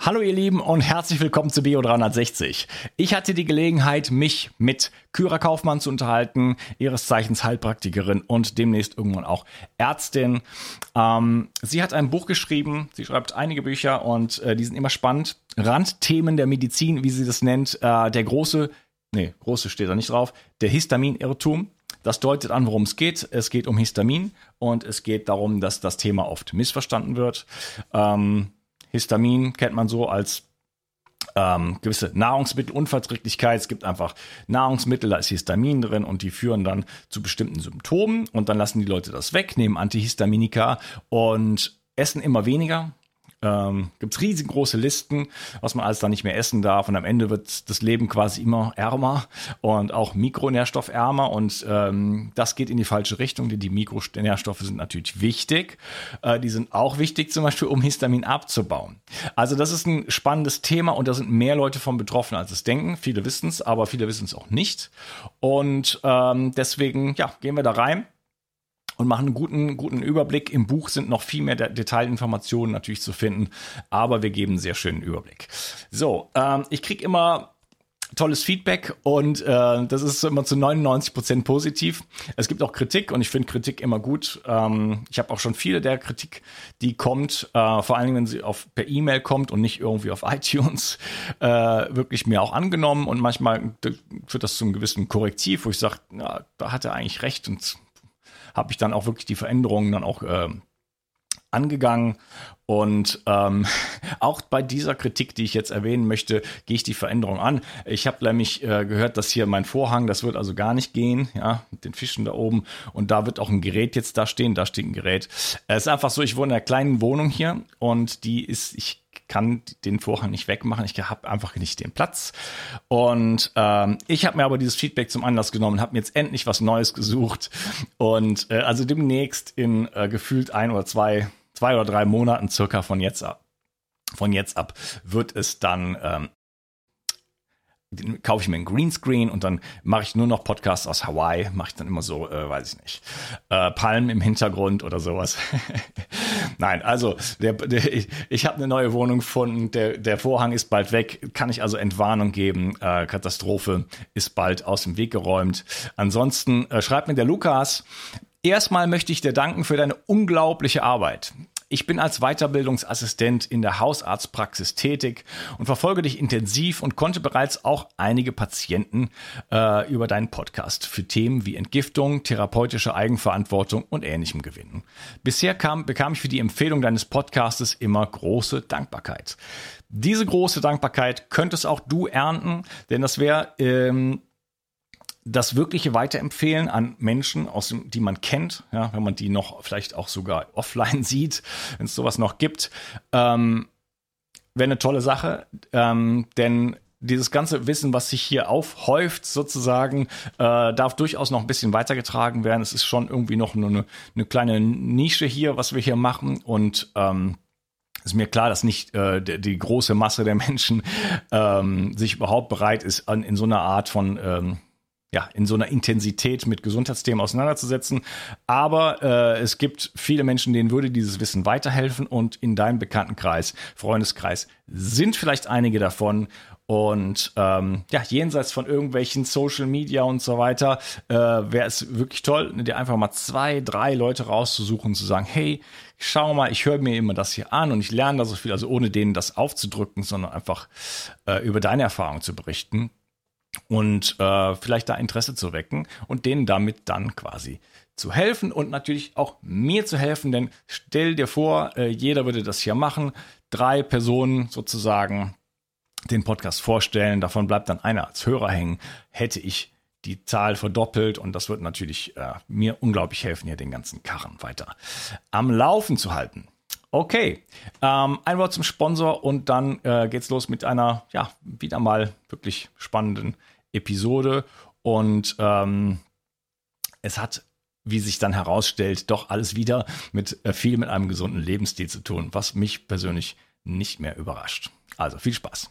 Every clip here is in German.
Hallo ihr Lieben und herzlich willkommen zu Bio360. Ich hatte die Gelegenheit, mich mit Kyra Kaufmann zu unterhalten, ihres Zeichens Heilpraktikerin und demnächst irgendwann auch Ärztin. Ähm, sie hat ein Buch geschrieben, sie schreibt einige Bücher und äh, die sind immer spannend. Randthemen der Medizin, wie sie das nennt, äh, der große, nee, große steht da nicht drauf, der Histaminirrtum. Das deutet an, worum es geht. Es geht um Histamin und es geht darum, dass das Thema oft missverstanden wird. Ähm, Histamin kennt man so als ähm, gewisse Nahrungsmittelunverträglichkeit. Es gibt einfach Nahrungsmittel, da ist Histamin drin und die führen dann zu bestimmten Symptomen und dann lassen die Leute das weg, nehmen Antihistaminika und essen immer weniger ähm, gibt es riesengroße Listen, was man alles da nicht mehr essen darf. Und am Ende wird das Leben quasi immer ärmer und auch mikronährstoffärmer. Und ähm, das geht in die falsche Richtung, denn die Mikronährstoffe sind natürlich wichtig. Äh, die sind auch wichtig, zum Beispiel, um Histamin abzubauen. Also das ist ein spannendes Thema und da sind mehr Leute von betroffen, als es denken. Viele wissen es, aber viele wissen es auch nicht. Und ähm, deswegen, ja, gehen wir da rein und machen einen guten, guten Überblick. Im Buch sind noch viel mehr Detailinformationen natürlich zu finden, aber wir geben einen sehr schönen Überblick. So, ähm, ich kriege immer tolles Feedback und äh, das ist immer zu 99 Prozent positiv. Es gibt auch Kritik und ich finde Kritik immer gut. Ähm, ich habe auch schon viele der Kritik, die kommt, äh, vor allen Dingen, wenn sie auf per E-Mail kommt und nicht irgendwie auf iTunes, äh, wirklich mir auch angenommen und manchmal führt das zu einem gewissen Korrektiv, wo ich sage, ja, da hat er eigentlich recht und habe ich dann auch wirklich die Veränderungen dann auch äh, angegangen. Und ähm, auch bei dieser Kritik, die ich jetzt erwähnen möchte, gehe ich die Veränderung an. Ich habe nämlich äh, gehört, dass hier mein Vorhang, das wird also gar nicht gehen, ja, mit den Fischen da oben. Und da wird auch ein Gerät jetzt da stehen, da steht ein Gerät. Es ist einfach so, ich wohne in einer kleinen Wohnung hier und die ist, ich kann den Vorhang nicht wegmachen. Ich habe einfach nicht den Platz. Und ähm, ich habe mir aber dieses Feedback zum Anlass genommen, habe mir jetzt endlich was Neues gesucht. Und äh, also demnächst in äh, gefühlt ein oder zwei, zwei oder drei Monaten circa von jetzt ab, von jetzt ab wird es dann ähm, kaufe ich mir einen Greenscreen und dann mache ich nur noch Podcasts aus Hawaii, mache ich dann immer so, äh, weiß ich nicht, äh, Palmen im Hintergrund oder sowas. Nein, also der, der, ich, ich habe eine neue Wohnung gefunden, der, der Vorhang ist bald weg, kann ich also Entwarnung geben, äh, Katastrophe ist bald aus dem Weg geräumt. Ansonsten äh, schreibt mir der Lukas, Erstmal möchte ich dir danken für deine unglaubliche Arbeit. Ich bin als Weiterbildungsassistent in der Hausarztpraxis tätig und verfolge dich intensiv und konnte bereits auch einige Patienten äh, über deinen Podcast für Themen wie Entgiftung, therapeutische Eigenverantwortung und ähnlichem gewinnen. Bisher kam, bekam ich für die Empfehlung deines Podcastes immer große Dankbarkeit. Diese große Dankbarkeit könntest auch du ernten, denn das wäre ähm, das wirkliche Weiterempfehlen an Menschen, aus dem, die man kennt, ja, wenn man die noch vielleicht auch sogar offline sieht, wenn es sowas noch gibt, ähm, wäre eine tolle Sache, ähm, denn dieses ganze Wissen, was sich hier aufhäuft, sozusagen, äh, darf durchaus noch ein bisschen weitergetragen werden. Es ist schon irgendwie noch eine, eine kleine Nische hier, was wir hier machen. Und ähm, ist mir klar, dass nicht äh, die, die, große Masse der Menschen ähm, sich überhaupt bereit ist, an, in so einer Art von ähm, ja, in so einer Intensität mit Gesundheitsthemen auseinanderzusetzen. Aber äh, es gibt viele Menschen, denen würde dieses Wissen weiterhelfen und in deinem Bekanntenkreis, Freundeskreis sind vielleicht einige davon. Und ähm, ja, jenseits von irgendwelchen Social Media und so weiter, äh, wäre es wirklich toll, dir einfach mal zwei, drei Leute rauszusuchen und zu sagen, hey, schau mal, ich höre mir immer das hier an und ich lerne da so viel, also ohne denen das aufzudrücken, sondern einfach äh, über deine Erfahrung zu berichten und äh, vielleicht da Interesse zu wecken und denen damit dann quasi zu helfen und natürlich auch mir zu helfen, denn stell dir vor, äh, jeder würde das hier machen, drei Personen sozusagen den Podcast vorstellen, davon bleibt dann einer als Hörer hängen, hätte ich die Zahl verdoppelt und das wird natürlich äh, mir unglaublich helfen, hier den ganzen Karren weiter am Laufen zu halten. Okay, ähm, ein Wort zum Sponsor und dann äh, geht's los mit einer, ja, wieder mal wirklich spannenden Episode. Und ähm, es hat, wie sich dann herausstellt, doch alles wieder mit äh, viel mit einem gesunden Lebensstil zu tun, was mich persönlich nicht mehr überrascht. Also viel Spaß.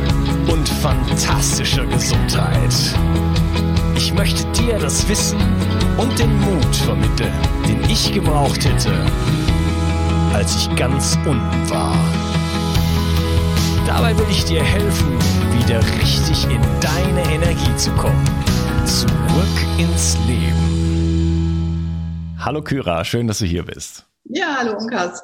und fantastischer Gesundheit. Ich möchte dir das Wissen und den Mut vermitteln, den ich gebraucht hätte, als ich ganz unten war. Dabei will ich dir helfen, wieder richtig in deine Energie zu kommen. Zurück ins Leben. Hallo Kyra, schön, dass du hier bist. Ja, hallo Unkas.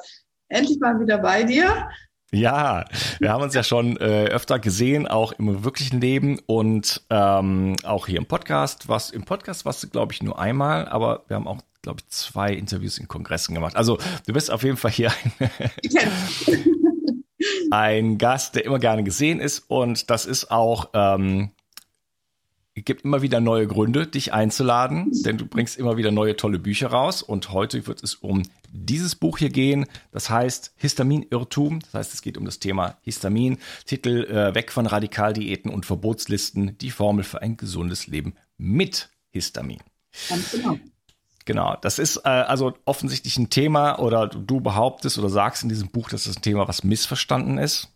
Endlich mal wieder bei dir. Ja, wir haben uns ja schon äh, öfter gesehen, auch im wirklichen Leben und ähm, auch hier im Podcast. Was im Podcast warst du, glaube ich, nur einmal, aber wir haben auch, glaube ich, zwei Interviews in Kongressen gemacht. Also du bist auf jeden Fall hier ein, ein Gast, der immer gerne gesehen ist und das ist auch ähm, gibt immer wieder neue Gründe, dich einzuladen, denn du bringst immer wieder neue tolle Bücher raus. Und heute wird es um dieses Buch hier gehen. Das heißt Histaminirrtum. Das heißt, es geht um das Thema Histamin. Titel äh, Weg von Radikaldiäten und Verbotslisten. Die Formel für ein gesundes Leben mit Histamin. Ganz genau. Genau, das ist äh, also offensichtlich ein Thema oder du behauptest oder sagst in diesem Buch, dass das ein Thema, was missverstanden ist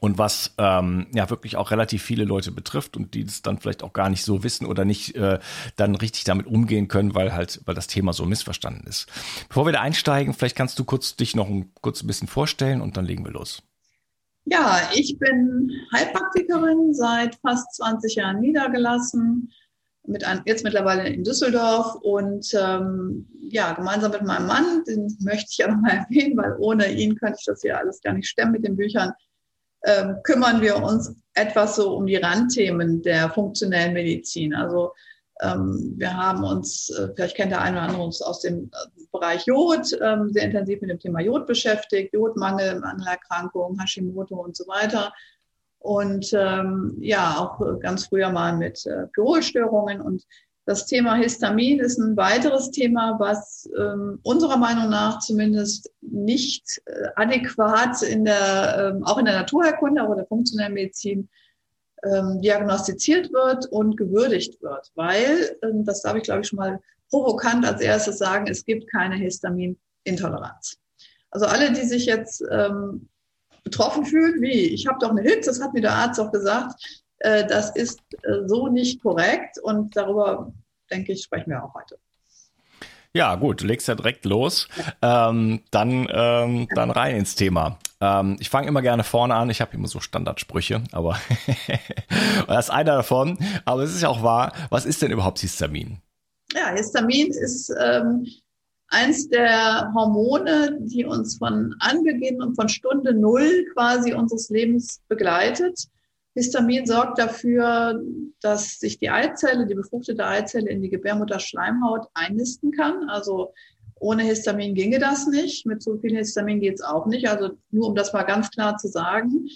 und was ähm, ja wirklich auch relativ viele Leute betrifft und die es dann vielleicht auch gar nicht so wissen oder nicht äh, dann richtig damit umgehen können, weil halt weil das Thema so missverstanden ist. Bevor wir da einsteigen, vielleicht kannst du kurz dich noch ein, kurz ein bisschen vorstellen und dann legen wir los. Ja, ich bin Heilpraktikerin seit fast 20 Jahren niedergelassen, mit ein, jetzt mittlerweile in Düsseldorf und ähm, ja, gemeinsam mit meinem Mann, den möchte ich ja nochmal erwähnen, weil ohne ihn könnte ich das hier alles gar nicht stemmen mit den Büchern ähm, kümmern wir uns etwas so um die Randthemen der funktionellen Medizin. Also ähm, wir haben uns, äh, vielleicht kennt der eine oder andere uns aus dem äh, Bereich Jod, ähm, sehr intensiv mit dem Thema Jod beschäftigt, Jodmangel, Mangelerkrankungen, Hashimoto und so weiter. Und ähm, ja, auch ganz früher mal mit äh, Pyrolstörungen und das Thema Histamin ist ein weiteres Thema, was ähm, unserer Meinung nach zumindest nicht äh, adäquat in der, ähm, auch in der Naturherkunde, aber der funktionellen Medizin ähm, diagnostiziert wird und gewürdigt wird, weil, ähm, das darf ich glaube ich schon mal provokant als erstes sagen, es gibt keine Histaminintoleranz. Also alle, die sich jetzt ähm, betroffen fühlen, wie ich habe doch eine Hitze, das hat mir der Arzt auch gesagt, äh, das ist äh, so nicht korrekt und darüber, denke ich, sprechen wir auch heute. Ja, gut, du legst ja direkt los. Ähm, dann, ähm, dann rein ins Thema. Ähm, ich fange immer gerne vorne an. Ich habe immer so Standardsprüche, aber das ist einer davon. Aber es ist ja auch wahr. Was ist denn überhaupt Histamin? Ja, Histamin ist ähm, eins der Hormone, die uns von Anbeginn und von Stunde Null quasi unseres Lebens begleitet. Histamin sorgt dafür, dass sich die Eizelle, die befruchtete Eizelle in die Gebärmutterschleimhaut einnisten kann. Also Ohne Histamin ginge das nicht. Mit zu viel Histamin geht es auch nicht. Also nur um das mal ganz klar zu sagen,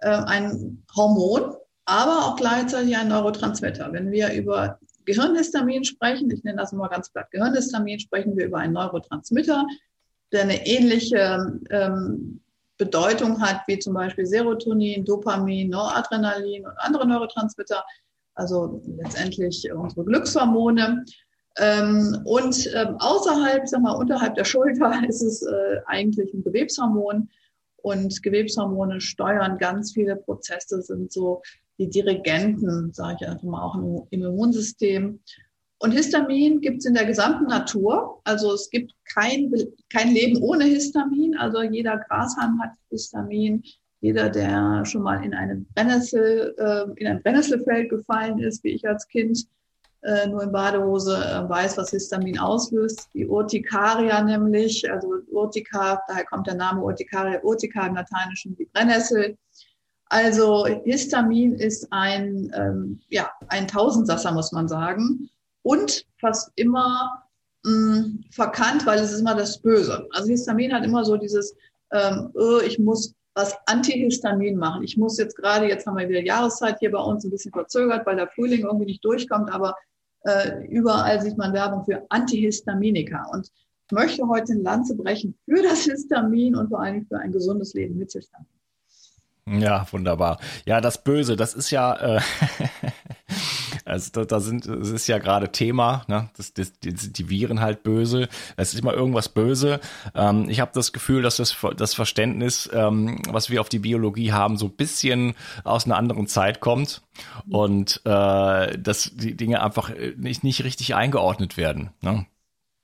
äh, ein Hormon, aber auch gleichzeitig ein Neurotransmitter. Wenn wir über Gehirnhistamin sprechen, ich nenne das mal ganz platt Gehirnhistamin, sprechen wir über einen Neurotransmitter, der eine ähnliche ähm, Bedeutung hat wie zum Beispiel Serotonin, Dopamin, Noradrenalin und andere Neurotransmitter, also letztendlich unsere Glückshormone. Ähm, und ähm, außerhalb, sag mal, unterhalb der Schulter ist es äh, eigentlich ein Gewebshormon. Und Gewebshormone steuern ganz viele Prozesse, sind so die Dirigenten, sage ich einfach mal, auch im Immunsystem. Und Histamin gibt es in der gesamten Natur. Also es gibt kein, kein Leben ohne Histamin. Also jeder Grashalm hat Histamin. Jeder, der schon mal in, eine Brennnessel, äh, in ein Brennnesselfeld gefallen ist, wie ich als Kind, äh, nur in Badehose, äh, weiß, was Histamin auslöst. Die Urtikaria nämlich, also Urtika, daher kommt der Name Urtikaria, Urtika im Lateinischen die Brennnessel. Also Histamin ist ein, ähm, ja, ein Tausendsasser, muss man sagen. Und fast immer mh, mm, verkannt, weil es ist immer das Böse. Also Histamin hat immer so dieses, ähm, oh, ich muss was Antihistamin machen. Ich muss jetzt gerade, jetzt haben wir wieder Jahreszeit hier bei uns ein bisschen verzögert, weil der Frühling irgendwie nicht durchkommt, aber äh, überall sieht man Werbung für Antihistaminika. Und ich möchte heute eine Lanze brechen für das Histamin und vor allem für ein gesundes Leben mit Histamin. Ja, wunderbar. Ja, das Böse, das ist ja, äh, also da, da sind, es ist ja gerade Thema, ne? Das, das, die, die Viren halt böse. Es ist immer irgendwas böse. Ähm, ich habe das Gefühl, dass das, das Verständnis, ähm, was wir auf die Biologie haben, so ein bisschen aus einer anderen Zeit kommt und äh, dass die Dinge einfach nicht, nicht richtig eingeordnet werden. Ne?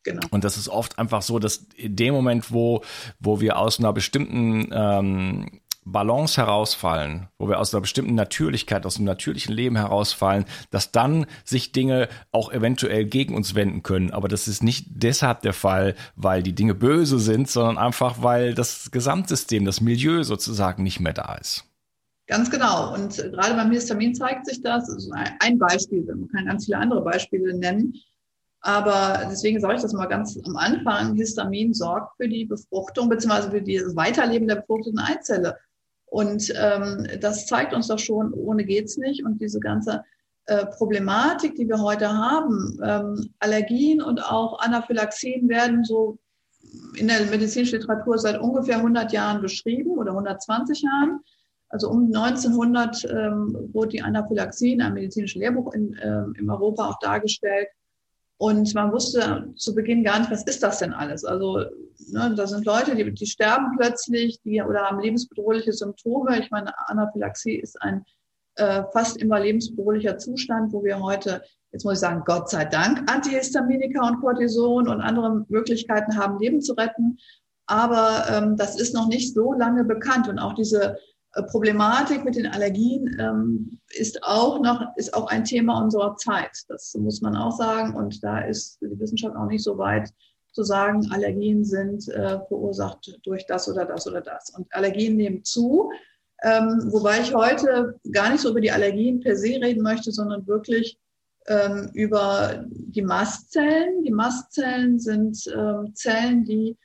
Genau. Und das ist oft einfach so, dass in dem Moment, wo, wo wir aus einer bestimmten ähm, Balance herausfallen, wo wir aus einer bestimmten Natürlichkeit, aus einem natürlichen Leben herausfallen, dass dann sich Dinge auch eventuell gegen uns wenden können. Aber das ist nicht deshalb der Fall, weil die Dinge böse sind, sondern einfach, weil das Gesamtsystem, das Milieu sozusagen nicht mehr da ist. Ganz genau. Und gerade beim Histamin zeigt sich das. das ein Beispiel, man kann ganz viele andere Beispiele nennen. Aber deswegen sage ich das mal ganz am Anfang. Histamin sorgt für die Befruchtung bzw. für das Weiterleben der befruchteten Eizelle. Und ähm, das zeigt uns doch schon, ohne geht's nicht. Und diese ganze äh, Problematik, die wir heute haben, ähm, Allergien und auch Anaphylaxien werden so in der medizinischen Literatur seit ungefähr 100 Jahren beschrieben oder 120 Jahren. Also um 1900 ähm, wurde die Anaphylaxie in einem medizinischen Lehrbuch in, äh, in Europa auch dargestellt. Und man wusste zu Beginn gar nicht, was ist das denn alles? Also ne, da sind Leute, die, die sterben plötzlich, die oder haben lebensbedrohliche Symptome. Ich meine, Anaphylaxie ist ein äh, fast immer lebensbedrohlicher Zustand, wo wir heute, jetzt muss ich sagen, Gott sei Dank, Antihistaminika und Cortison und andere Möglichkeiten haben, Leben zu retten. Aber ähm, das ist noch nicht so lange bekannt. Und auch diese Problematik mit den Allergien ähm, ist auch noch ist auch ein Thema unserer Zeit. Das muss man auch sagen. Und da ist die Wissenschaft auch nicht so weit zu sagen, Allergien sind äh, verursacht durch das oder das oder das. Und Allergien nehmen zu. Ähm, wobei ich heute gar nicht so über die Allergien per se reden möchte, sondern wirklich ähm, über die Mastzellen. Die Mastzellen sind ähm, Zellen, die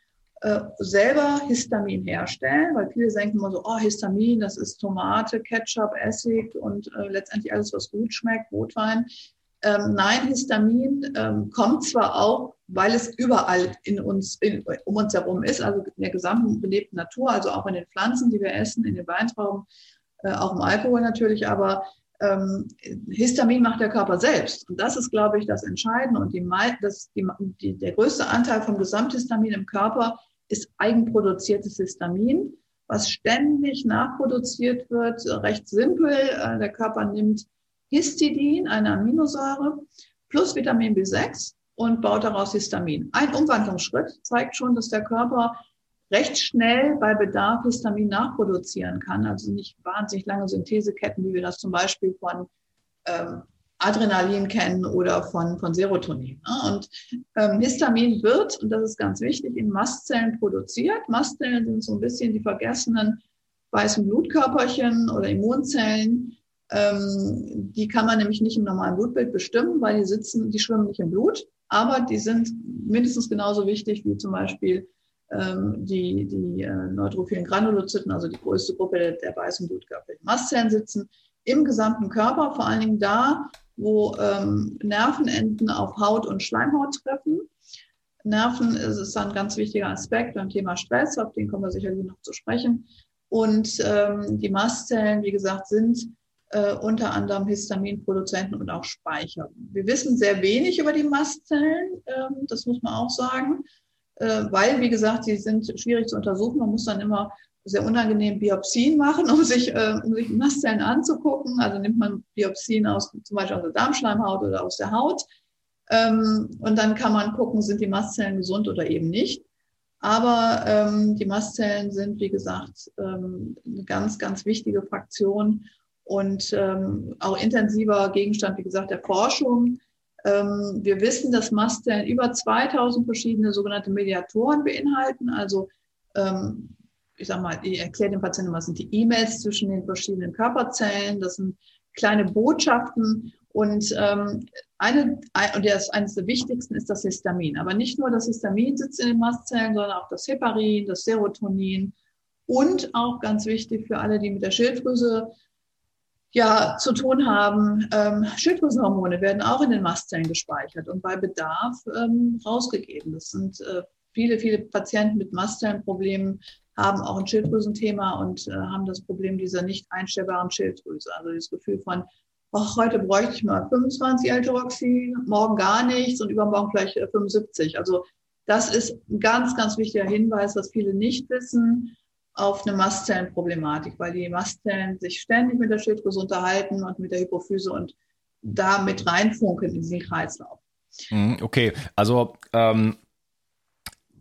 äh, selber Histamin herstellen, weil viele denken immer so, oh, Histamin, das ist Tomate, Ketchup, Essig und äh, letztendlich alles, was gut schmeckt, Rotwein. Ähm, nein, Histamin ähm, kommt zwar auch, weil es überall in uns, in, um uns herum ist, also in der gesamten belebten Natur, also auch in den Pflanzen, die wir essen, in den Weintrauben, äh, auch im Alkohol natürlich, aber ähm, Histamin macht der Körper selbst. Und das ist, glaube ich, das Entscheidende. Und die, das, die, die, der größte Anteil vom Gesamthistamin im Körper ist eigenproduziertes Histamin, was ständig nachproduziert wird, recht simpel. Äh, der Körper nimmt Histidin, eine Aminosäure, plus Vitamin B6 und baut daraus Histamin. Ein Umwandlungsschritt zeigt schon, dass der Körper recht schnell bei Bedarf Histamin nachproduzieren kann. Also nicht wahnsinnig lange Syntheseketten, wie wir das zum Beispiel von ähm, Adrenalin kennen oder von, von Serotonin. Ne? Und ähm, Histamin wird, und das ist ganz wichtig, in Mastzellen produziert. Mastzellen sind so ein bisschen die vergessenen weißen Blutkörperchen oder Immunzellen. Ähm, die kann man nämlich nicht im normalen Blutbild bestimmen, weil die sitzen, die schwimmen nicht im Blut, aber die sind mindestens genauso wichtig wie zum Beispiel ähm, die, die äh, neutrophilen Granulozyten, also die größte Gruppe der, der weißen Blutkörper. Mastzellen sitzen im gesamten Körper, vor allen Dingen da, wo ähm, Nervenenden auf Haut und Schleimhaut treffen. Nerven ist, ist ein ganz wichtiger Aspekt beim Thema Stress, auf den kommen wir sicherlich noch zu sprechen. Und ähm, die Mastzellen, wie gesagt, sind äh, unter anderem Histaminproduzenten und auch Speicher. Wir wissen sehr wenig über die Mastzellen, ähm, das muss man auch sagen, äh, weil, wie gesagt, sie sind schwierig zu untersuchen. Man muss dann immer sehr unangenehm Biopsien machen, um sich, äh, um sich Mastzellen anzugucken. Also nimmt man Biopsien aus zum Beispiel aus der Darmschleimhaut oder aus der Haut. Ähm, und dann kann man gucken, sind die Mastzellen gesund oder eben nicht. Aber ähm, die Mastzellen sind, wie gesagt, ähm, eine ganz, ganz wichtige Fraktion und ähm, auch intensiver Gegenstand, wie gesagt, der Forschung. Ähm, wir wissen, dass Mastzellen über 2000 verschiedene sogenannte Mediatoren beinhalten. Also, ähm, ich sag mal, ich erkläre den Patienten, was sind die E-Mails zwischen den verschiedenen Körperzellen. Das sind kleine Botschaften und ähm, eine, und das, eines der wichtigsten ist das Histamin. Aber nicht nur das Histamin sitzt in den Mastzellen, sondern auch das Heparin, das Serotonin und auch ganz wichtig für alle, die mit der Schilddrüse ja, zu tun haben. Ähm, Schilddrüsenhormone werden auch in den Mastzellen gespeichert und bei Bedarf ähm, rausgegeben. Das sind äh, viele, viele Patienten mit Mastzellenproblemen haben auch ein Schilddrüsenthema und äh, haben das Problem dieser nicht einstellbaren Schilddrüse. Also das Gefühl von, ach, heute bräuchte ich mal 25 L-Tyroxin, morgen gar nichts und übermorgen vielleicht 75. Äh, also das ist ein ganz, ganz wichtiger Hinweis, was viele nicht wissen auf eine Mastzellenproblematik, weil die Mastzellen sich ständig mit der Schilddrüse unterhalten und mit der Hypophyse und da mit reinfunken in diesen Kreislauf. Mhm, okay, also ähm,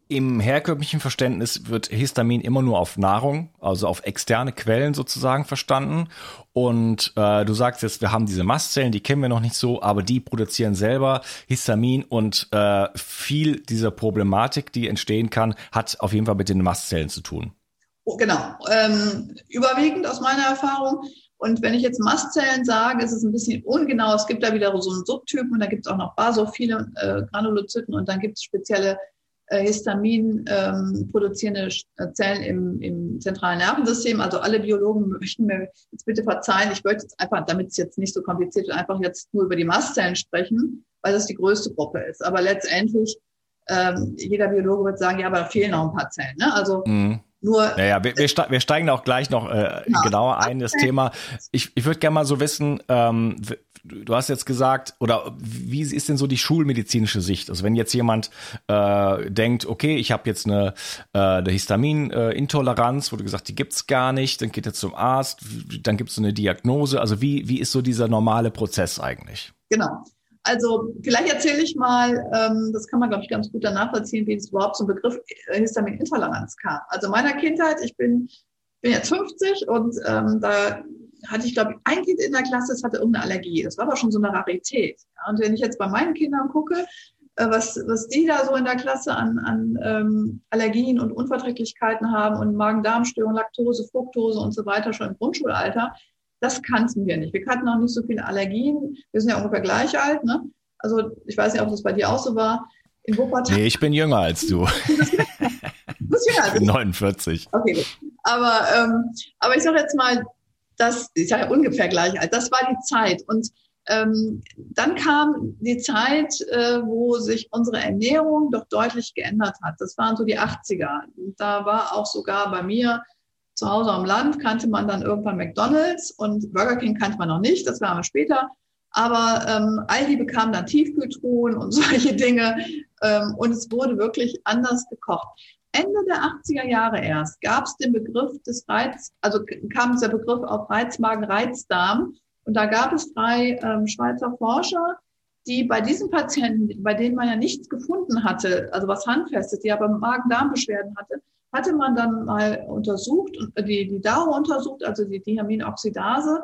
im herkömmlichen Verständnis wird Histamin immer nur auf Nahrung, also auf externe Quellen sozusagen verstanden. Und äh, du sagst jetzt, wir haben diese Mastzellen, die kennen wir noch nicht so, aber die produzieren selber Histamin und äh, viel dieser Problematik, die entstehen kann, hat auf jeden Fall mit den Mastzellen zu tun. Oh, genau, ähm, überwiegend aus meiner Erfahrung. Und wenn ich jetzt Mastzellen sage, ist es ein bisschen ungenau. Es gibt da wieder so einen Subtypen und da gibt es auch noch basophile äh, Granulozyten und dann gibt es spezielle äh, Histamin ähm, produzierende äh, Zellen im, im zentralen Nervensystem. Also alle Biologen möchten mir jetzt bitte verzeihen. Ich wollte jetzt einfach, damit es jetzt nicht so kompliziert wird, einfach jetzt nur über die Mastzellen sprechen, weil das die größte Gruppe ist. Aber letztendlich ähm, jeder Biologe wird sagen, ja, aber da fehlen noch ein paar Zellen. Ne? Also mhm. Nur, naja, wir, wir, wir steigen auch gleich noch äh, ja. genauer ein, das Thema. Ich, ich würde gerne mal so wissen, ähm, du hast jetzt gesagt, oder wie ist denn so die schulmedizinische Sicht? Also wenn jetzt jemand äh, denkt, okay, ich habe jetzt eine, äh, eine Histaminintoleranz, äh, du gesagt, die gibt's gar nicht, dann geht er zum Arzt, dann gibt's so eine Diagnose. Also wie, wie ist so dieser normale Prozess eigentlich? Genau. Also vielleicht erzähle ich mal, ähm, das kann man, glaube ich, ganz gut danach nachvollziehen, wie es überhaupt zum Begriff äh, Histaminintoleranz kam. Also meiner Kindheit, ich bin, bin jetzt 50 und ähm, da hatte ich, glaube ich, ein Kind in der Klasse, das hatte irgendeine Allergie. Das war aber schon so eine Rarität. Ja, und wenn ich jetzt bei meinen Kindern gucke, äh, was, was die da so in der Klasse an, an ähm, Allergien und Unverträglichkeiten haben und Magen-Darm-Störungen, Laktose, Fructose und so weiter schon im Grundschulalter, das kannten wir nicht. Wir kannten auch nicht so viele Allergien. Wir sind ja ungefähr gleich alt. Ne? Also ich weiß nicht, ob das bei dir auch so war. In Wuppertal. Nee, ich bin jünger als du. du bist jünger als ich bin 49. Okay, gut. Aber, ähm, aber ich sage jetzt mal, das ist ja ungefähr gleich alt. Das war die Zeit. Und ähm, dann kam die Zeit, äh, wo sich unsere Ernährung doch deutlich geändert hat. Das waren so die 80er. Und da war auch sogar bei mir zu Hause am Land kannte man dann irgendwann McDonalds und Burger King kannte man noch nicht, das war aber später. Aber ähm, Aldi bekam dann Tiefkühltruhen und solche Dinge ähm, und es wurde wirklich anders gekocht. Ende der 80er Jahre erst gab es den Begriff des Reiz, also kam der Begriff auf Reizmagen, Reizdarm und da gab es drei ähm, Schweizer Forscher, die bei diesen Patienten, bei denen man ja nichts gefunden hatte, also was Handfestes, die aber Magen-Darm-Beschwerden hatte, hatte man dann mal untersucht, äh, die, die DAO untersucht, also die Diaminoxidase.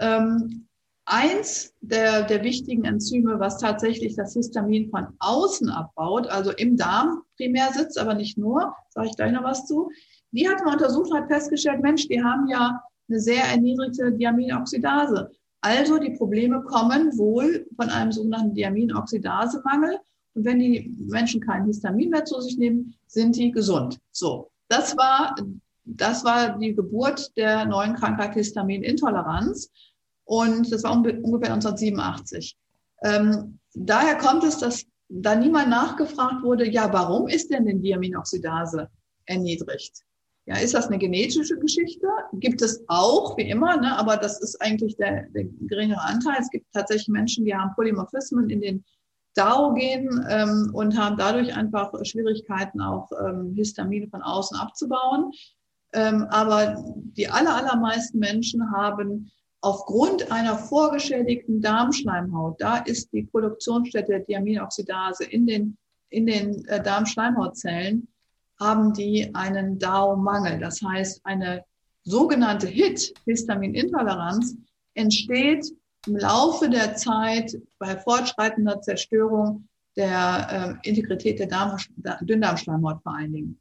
Ähm, eins der, der wichtigen Enzyme, was tatsächlich das Histamin von außen abbaut, also im Darm primär sitzt, aber nicht nur, sage ich gleich noch was zu. Die hat man untersucht und hat festgestellt, Mensch, die haben ja eine sehr erniedrigte Diaminoxidase. Also die Probleme kommen wohl von einem sogenannten Diaminoxidasemangel Und wenn die Menschen kein Histamin mehr zu sich nehmen, sind die gesund. So, das war, das war die Geburt der neuen Krankheit Histaminintoleranz. Und das war ungefähr 1987. Ähm, daher kommt es, dass da niemand nachgefragt wurde, ja, warum ist denn die Diaminoxidase erniedrigt? Ja, ist das eine genetische Geschichte? Gibt es auch, wie immer, ne, aber das ist eigentlich der, der geringere Anteil. Es gibt tatsächlich Menschen, die haben Polymorphismen in den DAO-Genen ähm, und haben dadurch einfach Schwierigkeiten, auch ähm, Histamine von außen abzubauen. Ähm, aber die aller, allermeisten Menschen haben aufgrund einer vorgeschädigten Darmschleimhaut, da ist die Produktionsstätte der Diaminoxidase in den, in den äh, Darmschleimhautzellen, haben die einen DAO-Mangel. Das heißt, eine sogenannte HIT, Histaminintoleranz, entsteht im Laufe der Zeit bei fortschreitender Zerstörung der äh, Integrität der Darm, Dünndarmschleimhaut vor allen Dingen.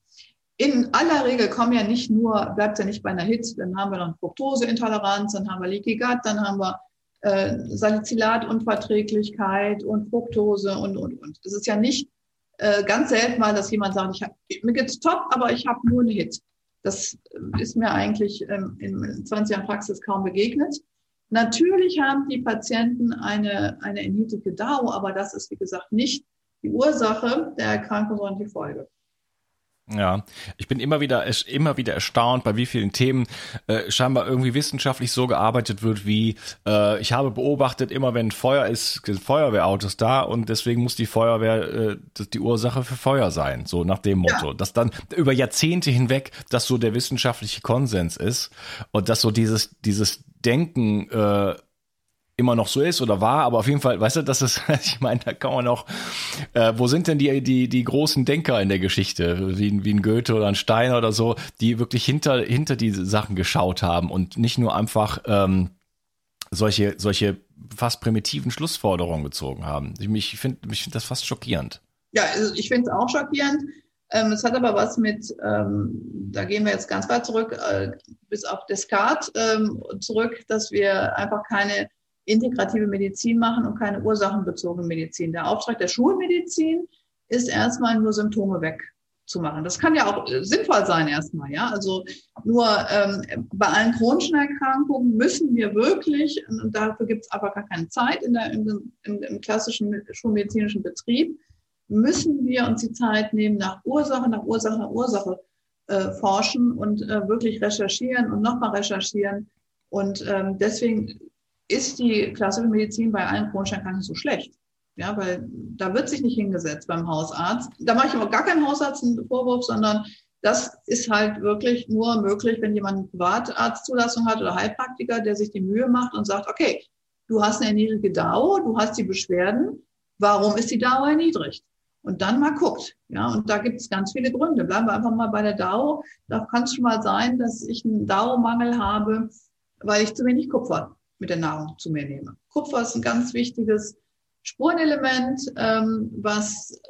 In aller Regel kommen ja nicht nur, bleibt ja nicht bei einer HIT, dann haben wir noch Fructoseintoleranz, dann haben wir Leaky Gut, dann haben wir äh, Salicylatunverträglichkeit und Fructose und, und, und. Es ist ja nicht äh, ganz selten mal, dass jemand sagt, ich hab, mir geht's top, aber ich habe nur eine Hit. Das ist mir eigentlich ähm, in 20 Jahren Praxis kaum begegnet. Natürlich haben die Patienten eine, eine erniedrigte DAO, aber das ist, wie gesagt, nicht die Ursache der Erkrankung, sondern die Folge. Ja, ich bin immer wieder immer wieder erstaunt, bei wie vielen Themen äh, scheinbar irgendwie wissenschaftlich so gearbeitet wird, wie äh, ich habe beobachtet, immer wenn Feuer ist, sind Feuerwehrautos da und deswegen muss die Feuerwehr äh, die Ursache für Feuer sein, so nach dem Motto. Ja. Dass dann über Jahrzehnte hinweg das so der wissenschaftliche Konsens ist und dass so dieses dieses Denken äh, immer noch so ist oder war, aber auf jeden Fall, weißt du, das ist, ich meine, da kann man auch, äh, wo sind denn die, die, die großen Denker in der Geschichte, wie, wie ein Goethe oder ein Steiner oder so, die wirklich hinter, hinter diese Sachen geschaut haben und nicht nur einfach ähm, solche, solche fast primitiven Schlussforderungen gezogen haben. Ich, ich finde ich find das fast schockierend. Ja, also ich finde es auch schockierend. Ähm, es hat aber was mit, ähm, da gehen wir jetzt ganz weit zurück, äh, bis auf Descartes ähm, zurück, dass wir einfach keine integrative Medizin machen und keine ursachenbezogene Medizin. Der Auftrag der Schulmedizin ist erstmal nur Symptome wegzumachen. Das kann ja auch äh, sinnvoll sein erstmal, ja. Also nur ähm, bei allen chronischen Erkrankungen müssen wir wirklich, und dafür gibt es aber gar keine Zeit in der, in, in, im klassischen schulmedizinischen Betrieb, müssen wir uns die Zeit nehmen, nach Ursache, nach Ursache, nach Ursache äh, forschen und äh, wirklich recherchieren und nochmal recherchieren. Und ähm, deswegen ist die klassische Medizin bei allen chronischen Erkrankungen so schlecht. Ja, weil da wird sich nicht hingesetzt beim Hausarzt. Da mache ich aber gar keinen Hausarzt einen Vorwurf, sondern das ist halt wirklich nur möglich, wenn jemand eine Privatarztzulassung hat oder Heilpraktiker, der sich die Mühe macht und sagt, okay, du hast eine niedrige DAO, du hast die Beschwerden, warum ist die DAO erniedrigt? Und dann mal guckt. Ja, und da gibt es ganz viele Gründe. Bleiben wir einfach mal bei der DAO. Da kann es schon mal sein, dass ich einen DAO-Mangel habe, weil ich zu wenig Kupfer mit der Nahrung zu mir nehme. Kupfer ist ein ganz wichtiges Spurenelement, ähm, was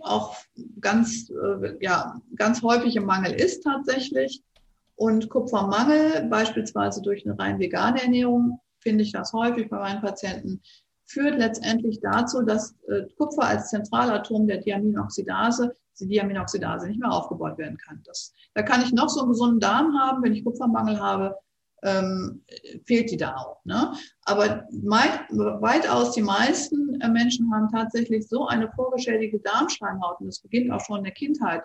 auch ganz, äh, ja, ganz häufig im Mangel ist tatsächlich. Und Kupfermangel, beispielsweise durch eine rein vegane Ernährung, finde ich das häufig bei meinen Patienten, führt letztendlich dazu, dass äh, Kupfer als Zentralatom der Diaminoxidase, die Diaminoxidase nicht mehr aufgebaut werden kann. Das, da kann ich noch so einen gesunden Darm haben, wenn ich Kupfermangel habe, ähm, fehlt die da auch. Ne? Aber mei- weitaus die meisten äh, Menschen haben tatsächlich so eine vorgeschädigte Darmschleimhaut, und das beginnt auch schon in der Kindheit.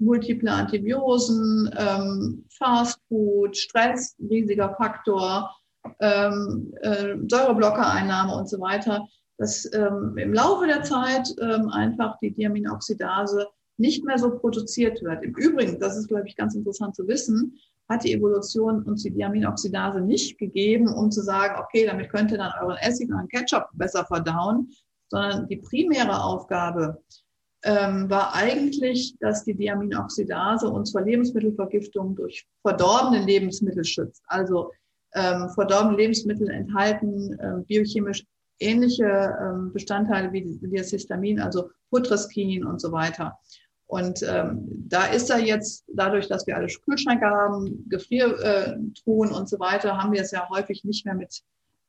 Multiple Antibiosen, ähm, Fastfood, Stress, riesiger Faktor, ähm, äh, Säureblockereinnahme und so weiter, dass ähm, im Laufe der Zeit ähm, einfach die Diaminoxidase nicht mehr so produziert wird. Im Übrigen, das ist, glaube ich, ganz interessant zu wissen, hat die Evolution uns die Diaminoxidase nicht gegeben, um zu sagen, okay, damit könnt ihr dann euren Essig und euren Ketchup besser verdauen, sondern die primäre Aufgabe ähm, war eigentlich, dass die Diaminoxidase uns vor Lebensmittelvergiftung durch verdorbene Lebensmittel schützt. Also ähm, verdorbene Lebensmittel enthalten ähm, biochemisch ähnliche ähm, Bestandteile wie, wie das Histamin, also Putreskin und so weiter. Und ähm, da ist er jetzt, dadurch, dass wir alle Kühlschränke haben, Gefriertruhen und so weiter, haben wir es ja häufig nicht mehr mit,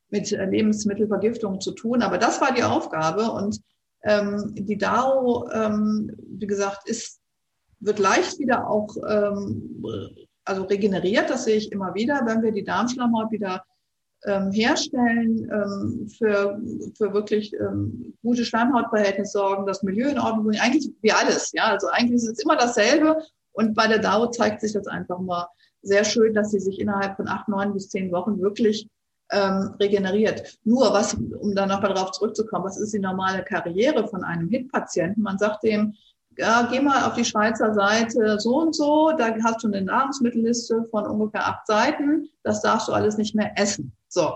mit Lebensmittelvergiftung zu tun. Aber das war die Aufgabe. Und Ähm, die DAO, ähm, wie gesagt, ist, wird leicht wieder auch ähm, also regeneriert. Das sehe ich immer wieder, wenn wir die Darmschleimhaut wieder ähm, herstellen, ähm, für, für wirklich ähm, gute Schleimhautverhältnisse sorgen, das Milieu in Ordnung bringen. Eigentlich wie alles. Ja, also eigentlich ist es immer dasselbe. Und bei der DAO zeigt sich das einfach mal sehr schön, dass sie sich innerhalb von acht, neun bis zehn Wochen wirklich ähm, regeneriert. Nur, was, um dann nochmal darauf zurückzukommen, was ist die normale Karriere von einem HIT-Patienten? Man sagt dem, ja, geh mal auf die Schweizer Seite so und so, da hast du eine Nahrungsmittelliste von ungefähr acht Seiten, das darfst du alles nicht mehr essen. So.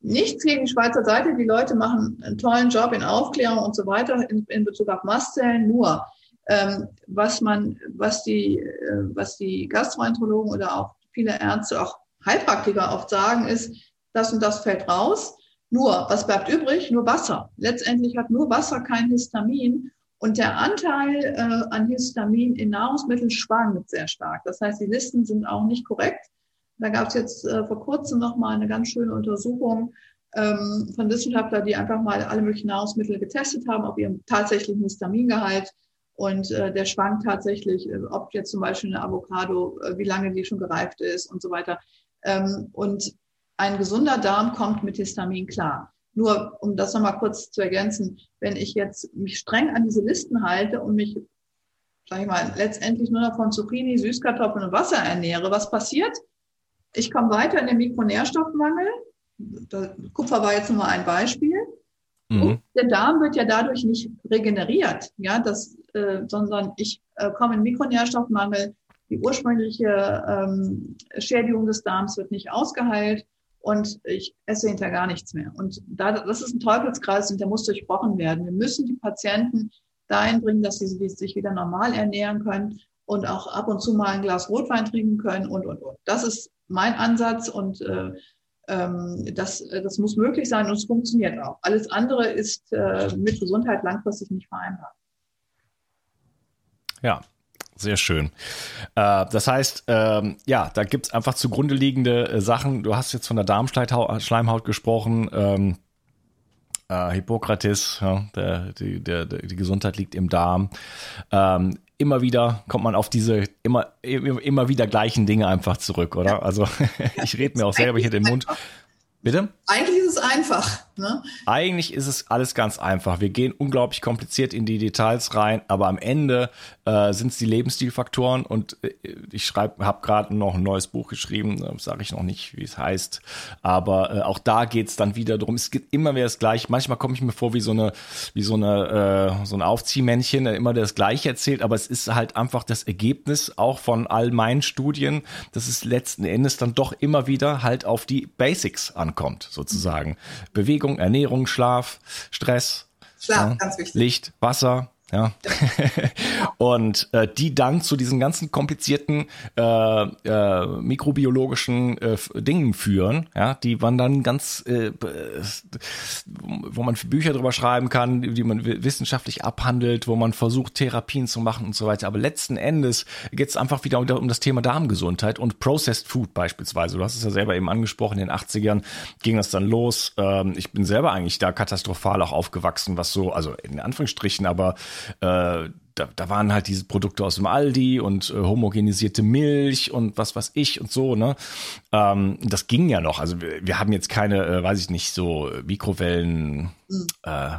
Nichts gegen die Schweizer Seite, die Leute machen einen tollen Job in Aufklärung und so weiter in, in Bezug auf Mastzellen, nur ähm, was man, was die, äh, was die Gastroenterologen oder auch viele Ärzte, auch Heilpraktiker oft sagen, ist, das und das fällt raus. Nur, was bleibt übrig? Nur Wasser. Letztendlich hat nur Wasser kein Histamin. Und der Anteil äh, an Histamin in Nahrungsmitteln schwankt sehr stark. Das heißt, die Listen sind auch nicht korrekt. Da gab es jetzt äh, vor kurzem noch mal eine ganz schöne Untersuchung ähm, von Wissenschaftlern, die einfach mal alle möglichen Nahrungsmittel getestet haben auf ihrem tatsächlichen Histamingehalt. Und äh, der schwankt tatsächlich, äh, ob jetzt zum Beispiel eine Avocado, äh, wie lange die schon gereift ist und so weiter. Ähm, und ein gesunder Darm kommt mit Histamin klar. Nur, um das nochmal kurz zu ergänzen, wenn ich jetzt mich streng an diese Listen halte und mich, sag ich mal, letztendlich nur noch von Zucchini, Süßkartoffeln und Wasser ernähre, was passiert? Ich komme weiter in den Mikronährstoffmangel. Kupfer war jetzt nur mal ein Beispiel. Mhm. der Darm wird ja dadurch nicht regeneriert, ja, das, äh, sondern ich äh, komme in Mikronährstoffmangel. Die ursprüngliche ähm, Schädigung des Darms wird nicht ausgeheilt und ich esse hinterher gar nichts mehr. Und da, das ist ein Teufelskreis und der muss durchbrochen werden. Wir müssen die Patienten dahin bringen, dass sie sich wieder normal ernähren können und auch ab und zu mal ein Glas Rotwein trinken können und, und, und. Das ist mein Ansatz und äh, ähm, das, das muss möglich sein und es funktioniert auch. Alles andere ist äh, mit Gesundheit langfristig nicht vereinbar. Ja, sehr schön. Äh, das heißt, ähm, ja, da gibt es einfach zugrunde liegende äh, Sachen. Du hast jetzt von der Darmschleimhaut gesprochen. Ähm, äh, Hippokrates, der, die, der, die Gesundheit liegt im Darm. Ähm, immer wieder kommt man auf diese immer, immer wieder gleichen Dinge einfach zurück, oder? Also ich rede mir auch selber hier den Mund. Bitte? Eigentlich ist es einfach. Ne? Eigentlich ist es alles ganz einfach. Wir gehen unglaublich kompliziert in die Details rein, aber am Ende äh, sind es die Lebensstilfaktoren und äh, ich habe gerade noch ein neues Buch geschrieben, äh, sage ich noch nicht, wie es heißt, aber äh, auch da geht es dann wieder drum. Es geht immer wieder das Gleiche. Manchmal komme ich mir vor wie so eine, wie so eine, äh, so ein Aufziehmännchen, der immer das Gleiche erzählt, aber es ist halt einfach das Ergebnis auch von all meinen Studien, dass es letzten Endes dann doch immer wieder halt auf die Basics ankommt, sozusagen. Bewegung Bewegung, Ernährung, Schlaf, Stress, Schlaf, ja, wichtig. Licht, Wasser, ja. und äh, die dann zu diesen ganzen komplizierten äh, äh, mikrobiologischen äh, Dingen führen, ja, die man dann ganz, äh, wo man Bücher drüber schreiben kann, die man wissenschaftlich abhandelt, wo man versucht, Therapien zu machen und so weiter. Aber letzten Endes geht es einfach wieder um das Thema Darmgesundheit und Processed Food beispielsweise. Du hast es ja selber eben angesprochen, in den 80ern ging das dann los. Ähm, ich bin selber eigentlich da katastrophal auch aufgewachsen, was so, also in Anführungsstrichen, aber äh, da, da waren halt diese Produkte aus dem Aldi und äh, homogenisierte Milch und was weiß ich und so, ne? Ähm, das ging ja noch. Also wir, wir haben jetzt keine, äh, weiß ich nicht, so Mikrowellen mhm. äh,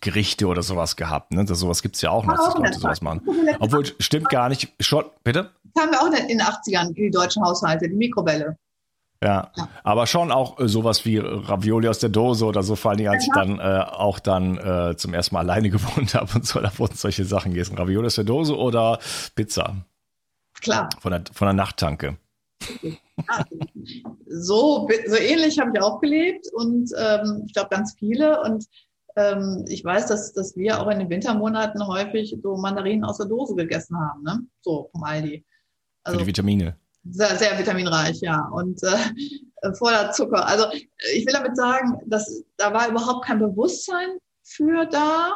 Gerichte oder sowas gehabt. Ne? Das, sowas gibt es ja auch noch, dass Leute sowas machen. Obwohl, stimmt gar nicht. Schon, bitte? Das haben wir auch in den 80ern, in die deutschen Haushalte, die Mikrowelle. Ja. aber schon auch äh, sowas wie Ravioli aus der Dose oder so, vor allem als ja. ich dann äh, auch dann äh, zum ersten Mal alleine gewohnt habe und so, da wurden solche Sachen gegessen. Ravioli aus der Dose oder Pizza. Klar. Von der, von der Nachttanke. So, so ähnlich habe ich auch gelebt und ähm, ich glaube ganz viele und ähm, ich weiß, dass, dass wir auch in den Wintermonaten häufig so Mandarinen aus der Dose gegessen haben, ne? So vom Aldi. Also, Für die Vitamine. Sehr, sehr vitaminreich, ja. Und äh, voller Zucker. Also ich will damit sagen, dass da war überhaupt kein Bewusstsein für da.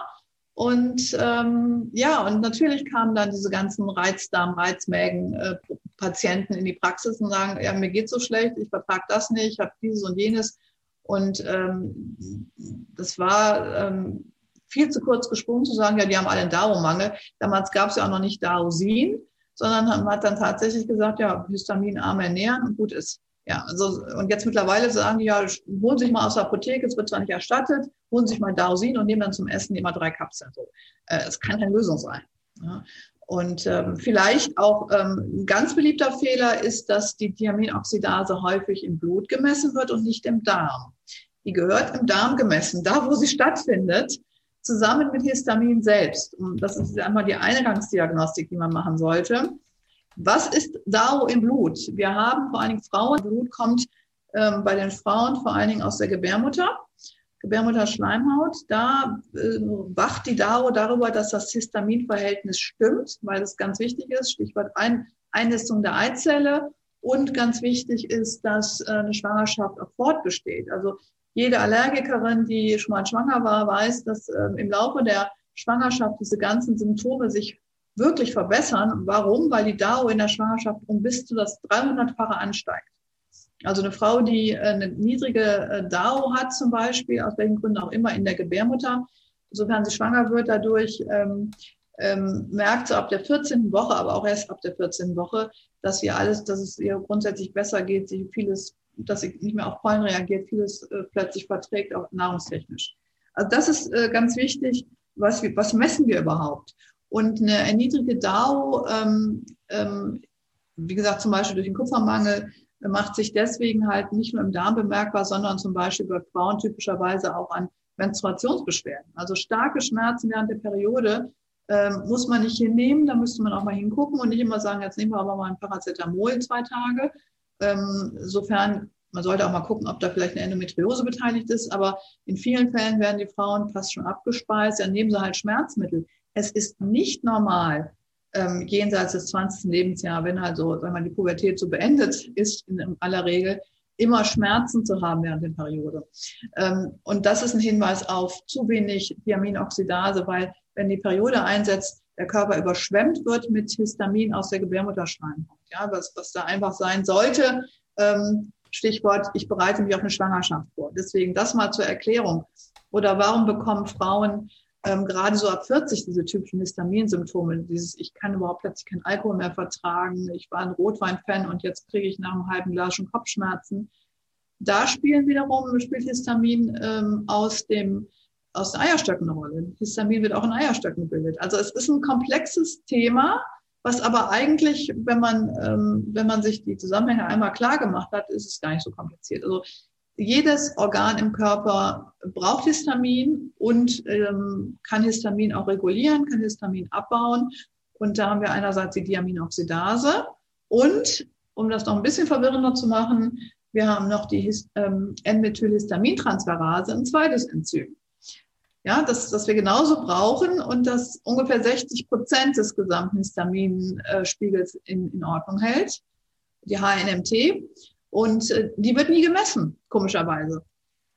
Und ähm, ja, und natürlich kamen dann diese ganzen Reizdarm, Reizmägen, äh, Patienten in die Praxis und sagen, ja, mir geht so schlecht, ich vertrage das nicht, ich habe dieses und jenes. Und ähm, das war ähm, viel zu kurz gesprungen zu sagen, ja, die haben alle einen Darmmangel. Damals gab es ja auch noch nicht Darosin, sondern man hat dann tatsächlich gesagt, ja, histaminarm ernähren und gut ist. Ja, also, und jetzt mittlerweile sagen die, ja, holen sich mal aus der Apotheke, es wird zwar nicht erstattet, holen sich mal Darosin und nehmen dann zum Essen immer drei Kapseln. So, äh, es kann keine Lösung sein. Ja. Und ähm, vielleicht auch ähm, ein ganz beliebter Fehler ist, dass die Diaminoxidase häufig im Blut gemessen wird und nicht im Darm. Die gehört im Darm gemessen, da wo sie stattfindet, zusammen mit Histamin selbst. Und das ist einmal die Eingangsdiagnostik, die man machen sollte. Was ist DAO im Blut? Wir haben vor allen Dingen Frauen. Blut kommt ähm, bei den Frauen vor allen Dingen aus der Gebärmutter. Gebärmutterschleimhaut, da äh, wacht die DAO darüber, dass das Histaminverhältnis stimmt, weil es ganz wichtig ist, Stichwort Ein Einnistung der Eizelle. Und ganz wichtig ist, dass äh, eine Schwangerschaft auch fortbesteht. Also jede Allergikerin, die schon mal schwanger war, weiß, dass äh, im Laufe der Schwangerschaft diese ganzen Symptome sich wirklich verbessern. Warum? Weil die DAO in der Schwangerschaft um bis zu das 300-fache ansteigt. Also eine Frau, die äh, eine niedrige äh, DAO hat zum Beispiel, aus welchen Gründen auch immer in der Gebärmutter, sofern sie schwanger wird dadurch, ähm, ähm, merkt sie ab der 14. Woche, aber auch erst ab der 14. Woche, dass ihr alles, dass es ihr grundsätzlich besser geht, sie vieles, dass sie nicht mehr auf Pollen reagiert, vieles äh, plötzlich verträgt, auch nahrungstechnisch. Also das ist äh, ganz wichtig. Was, was messen wir überhaupt? Und eine erniedrigte DAO, ähm, ähm, wie gesagt, zum Beispiel durch den Kupfermangel, macht sich deswegen halt nicht nur im Darm bemerkbar, sondern zum Beispiel bei Frauen typischerweise auch an Menstruationsbeschwerden. Also starke Schmerzen während der Periode ähm, muss man nicht hinnehmen, da müsste man auch mal hingucken und nicht immer sagen, jetzt nehmen wir aber mal ein Paracetamol zwei Tage. Ähm, sofern, man sollte auch mal gucken, ob da vielleicht eine Endometriose beteiligt ist, aber in vielen Fällen werden die Frauen fast schon abgespeist, dann nehmen sie halt Schmerzmittel. Es ist nicht normal, ähm, jenseits des 20. Lebensjahres, wenn also, wenn man die Pubertät so beendet ist, in aller Regel, immer Schmerzen zu haben während der Periode. Ähm, und das ist ein Hinweis auf zu wenig Diaminoxidase, weil wenn die Periode einsetzt, der Körper überschwemmt wird mit Histamin aus der Gebärmutterschleimhaut. Ja, was, was da einfach sein sollte. Ähm, Stichwort, ich bereite mich auf eine Schwangerschaft vor. Deswegen das mal zur Erklärung. Oder warum bekommen Frauen ähm, gerade so ab 40 diese typischen Histaminsymptome, dieses ich kann überhaupt plötzlich keinen Alkohol mehr vertragen, ich war ein Rotwein-Fan und jetzt kriege ich nach einem halben Glas schon Kopfschmerzen. Da spielen wiederum, spielt Histamin ähm, aus dem aus den Eierstöcken eine Rolle. Histamin wird auch in Eierstöcken gebildet. Also es ist ein komplexes Thema, was aber eigentlich, wenn man, ähm, wenn man sich die Zusammenhänge einmal klar gemacht hat, ist es gar nicht so kompliziert. Also jedes Organ im Körper braucht Histamin und ähm, kann Histamin auch regulieren, kann Histamin abbauen. Und da haben wir einerseits die Diaminoxidase und, um das noch ein bisschen verwirrender zu machen, wir haben noch die ähm, N-Methylhistamintransferase, ein zweites Enzym. Ja, das, das wir genauso brauchen und das ungefähr 60 Prozent des gesamten Histaminspiegels in, in Ordnung hält, die HNMT. Und äh, die wird nie gemessen, komischerweise.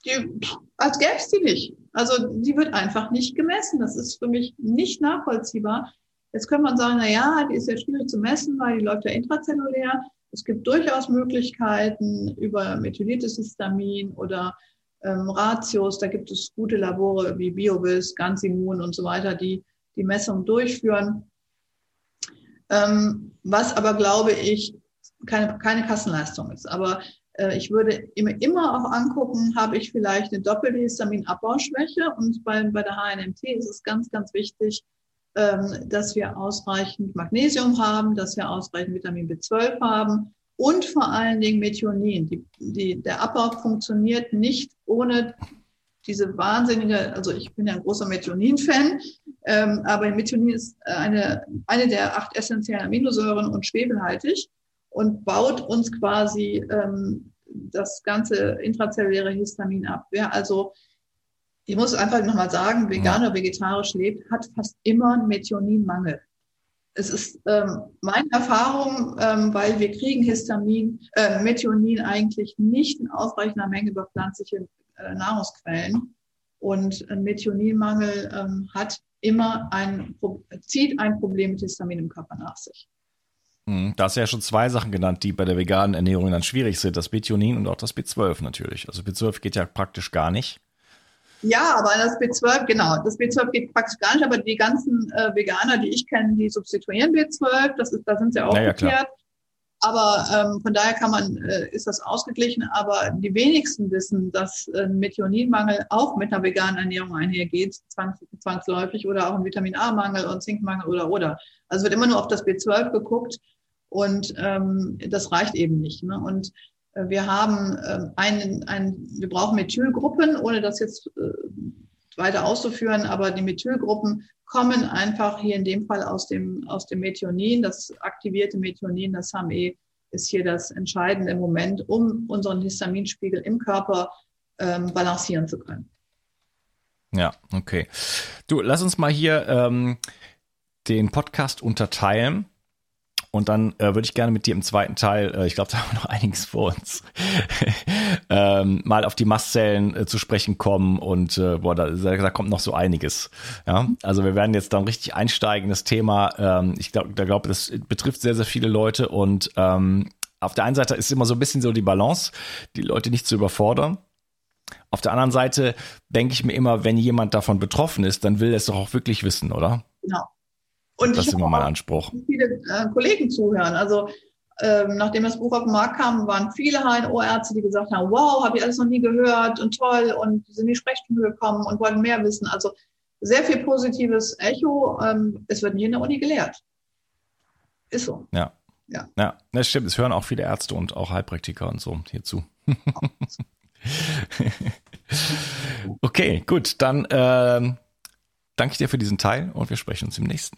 Die, als gäbe es die nicht. Also die wird einfach nicht gemessen. Das ist für mich nicht nachvollziehbar. Jetzt könnte man sagen, na ja, die ist ja schwierig zu messen, weil die läuft ja intrazellulär. Es gibt durchaus Möglichkeiten über methylitis Histamin oder ähm, Ratios. Da gibt es gute Labore wie BioBis, Ganzimmun und so weiter, die die Messung durchführen. Ähm, was aber, glaube ich, keine, keine Kassenleistung ist. Aber äh, ich würde immer, immer auch angucken, habe ich vielleicht eine doppelte Histaminabbauschwäche und bei, bei der HNMT ist es ganz, ganz wichtig, ähm, dass wir ausreichend Magnesium haben, dass wir ausreichend Vitamin B12 haben und vor allen Dingen Methionin. Die, die, der Abbau funktioniert nicht ohne diese wahnsinnige, also ich bin ja ein großer Methionin-Fan, ähm, aber Methionin ist eine, eine der acht essentiellen Aminosäuren und schwebelhaltig und baut uns quasi ähm, das ganze intrazelluläre Histamin ab. Wer also, ich muss einfach nochmal sagen, vegan oder vegetarisch lebt, hat fast immer einen Methioninmangel. Es ist ähm, meine Erfahrung, ähm, weil wir kriegen Histamin, äh, Methionin eigentlich nicht in ausreichender Menge über pflanzliche äh, Nahrungsquellen. Und ein Methioninmangel ähm, hat immer ein, zieht ein Problem mit Histamin im Körper nach sich. Mhm. Da hast du ja schon zwei Sachen genannt, die bei der veganen Ernährung dann schwierig sind. Das Methionin und auch das B12 natürlich. Also B12 geht ja praktisch gar nicht. Ja, aber das B12, genau, das B12 geht praktisch gar nicht, aber die ganzen äh, Veganer, die ich kenne, die substituieren B12, das ist, da sind sie auch naja, geklärt. Aber ähm, von daher kann man, äh, ist das ausgeglichen, aber die wenigsten wissen, dass äh, ein Methioninmangel auch mit einer veganen Ernährung einhergeht, zwangs, zwangsläufig, oder auch ein Vitamin A-Mangel und Zinkmangel oder oder. Also wird immer nur auf das B12 geguckt und ähm, das reicht eben nicht. Ne? Und wir haben äh, einen, einen, wir brauchen Methylgruppen, ohne das jetzt äh, weiter auszuführen, aber die Methylgruppen kommen einfach hier in dem Fall aus dem, aus dem Methionin. Das aktivierte Methionin, das HAM-E, ist hier das entscheidende Moment, um unseren Histaminspiegel im Körper ähm, balancieren zu können. Ja, okay. Du, lass uns mal hier ähm, den Podcast unterteilen. Und dann äh, würde ich gerne mit dir im zweiten Teil, äh, ich glaube, da haben wir noch einiges vor uns, ähm, mal auf die Mastzellen äh, zu sprechen kommen und äh, boah, da, da kommt noch so einiges. Ja, also wir werden jetzt dann richtig einsteigen in das Thema. Ähm, ich glaube, da glaube, das betrifft sehr, sehr viele Leute und ähm, auf der einen Seite ist immer so ein bisschen so die Balance, die Leute nicht zu überfordern. Auf der anderen Seite denke ich mir immer, wenn jemand davon betroffen ist, dann will er es doch auch wirklich wissen, oder? Genau. Und das ist immer mein Anspruch. Viele äh, Kollegen zuhören. Also ähm, nachdem das Buch auf den Markt kam, waren viele HNO-Ärzte, die gesagt haben, wow, habe ich alles noch nie gehört und toll und sind in die Sprechstunde gekommen und wollten mehr wissen. Also sehr viel positives Echo. Ähm, es wird nie in der Uni gelehrt. Ist so. Ja. Ja. ja, das stimmt. Es hören auch viele Ärzte und auch Heilpraktiker und so hierzu. okay, gut. Dann äh, danke ich dir für diesen Teil und wir sprechen uns im nächsten.